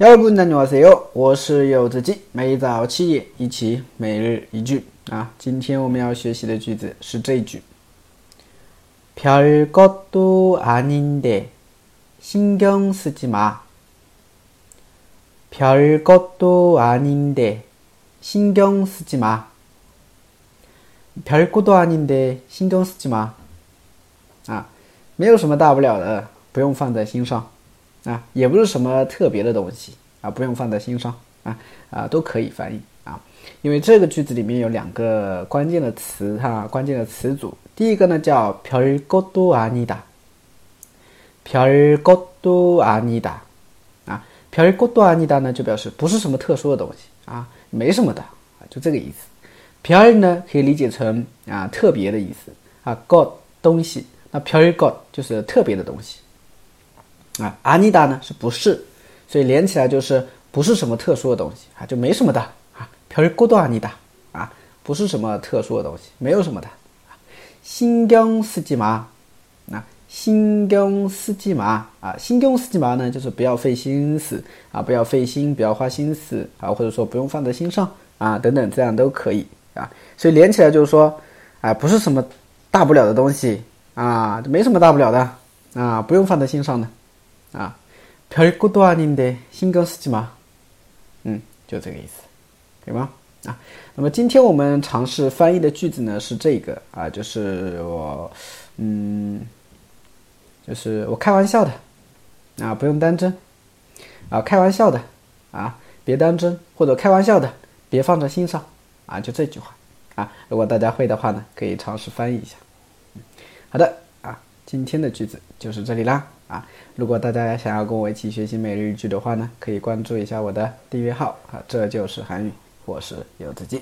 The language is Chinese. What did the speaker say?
여러분 안녕하세요. 我是柚子鸡，每早七点一起每日一句啊。今天我们要学习的句子是这一句：별것도아닌데신경쓰지 마。 별것도아닌데신경쓰지 마。 별것도아닌데신경쓰지 마。 啊，没有什么大不了的，不用放在心上。 啊，也不是什么特别的东西啊，不用放在心上啊啊，都可以翻译啊。因为这个句子里面有两个关键的词哈，关键的词组。第一个呢叫별것도아니 다， 별것도아니 다， 啊，별것도아니다呢就表示不是什么特殊的东西啊，没什么的啊，就这个意思。별呢可以理解成啊特别的意思啊，것东西，那별것就是特别的东西。 啊，阿尼达呢是不是？所以连起来就是不是什么特殊的东西啊，就没什么的啊。별것도阿尼达啊，不是什么特殊的东西，没有什么的。신경쓰지 마， 啊，신경쓰지 마， 啊，신경쓰지마呢就是不要费心思啊，不要费心，不要花心思啊，或者说不用放在心上啊，等等，这样都可以啊。所以连起来就是说，哎，不是什么大不了的东西啊，没什么大不了的啊，不用放在心上的。 啊，별것도아닌데신경쓰지 마。 嗯，就这个意思，可以吗？啊，那么今天我们尝试翻译的句子呢是这个啊，就是我，嗯，就是我开玩笑的啊，不用当真啊，开玩笑的啊，别当真，或者开玩笑的，别放在心上啊，就这句话啊。如果大家会的话呢，可以尝试翻译一下。好的啊， 今天的句子就是这里啦。啊，如果大家想要跟我一起学习每日一句的话呢，可以关注一下我的订阅号啊，这就是韩语，我是游子记。